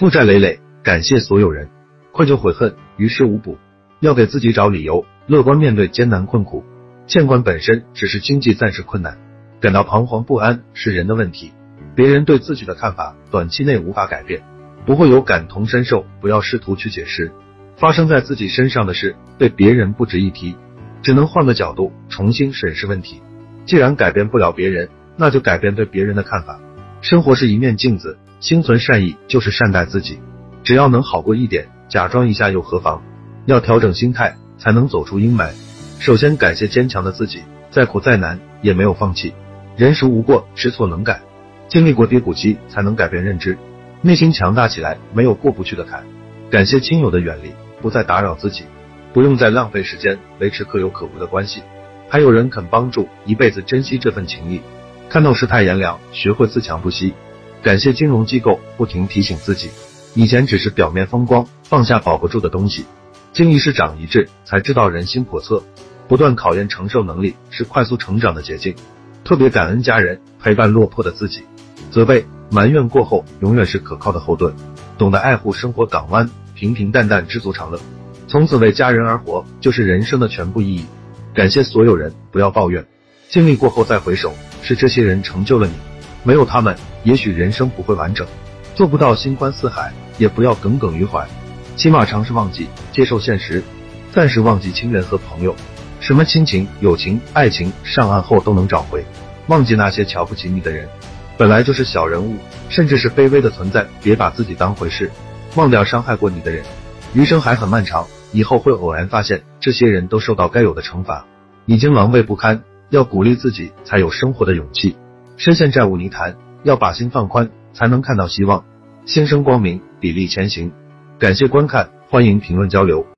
负债累累，感谢所有人，愧疚悔恨于事无补。要给自己找理由，乐观面对艰难困苦。欠款本身只是经济暂时困难，感到彷徨不安是人的问题。别人对自己的看法，短期内无法改变，不会有感同身受，不要试图去解释。发生在自己身上的事，对别人不值一提，只能换个角度重新审视问题。既然改变不了别人，那就改变对别人的看法。生活是一面镜子，心存善意就是善待自己。只要能好过一点，假装一下又何妨？要调整心态，才能走出阴霾。首先感谢坚强的自己，再苦再难也没有放弃。人孰无过，知错能改。经历过低谷期，才能改变认知，内心强大起来，没有过不去的坎。感谢亲友的远离。不再打扰自己，不用再浪费时间维持可有可无的关系，还有人肯帮助，一辈子珍惜这份情谊。看透世态炎凉，学会自强不息。感谢金融机构不停提醒自己，以前只是表面风光，放下保不住的东西。经一事长一智，才知道人心叵测。不断考验承受能力，是快速成长的捷径。特别感恩家人陪伴落魄的自己，责备埋怨过后，永远是可靠的后盾。懂得爱护生活港湾。平平淡淡，知足常乐，从此为家人而活，就是人生的全部意义。感谢所有人，不要抱怨，经历过后再回首，是这些人成就了你。没有他们，也许人生不会完整。做不到心宽似海，也不要耿耿于怀，起码尝试忘记，接受现实，暂时忘记亲人和朋友。什么亲情、友情、爱情，上岸后都能找回。忘记那些瞧不起你的人，本来就是小人物，甚至是卑微的存在。别把自己当回事。忘掉伤害过你的人，余生还很漫长，以后会偶然发现这些人都受到该有的惩罚，已经狼狈不堪。要鼓励自己，才有生活的勇气。深陷债务泥潭，要把心放宽，才能看到希望。心生光明，砥砺前行。感谢观看，欢迎评论交流。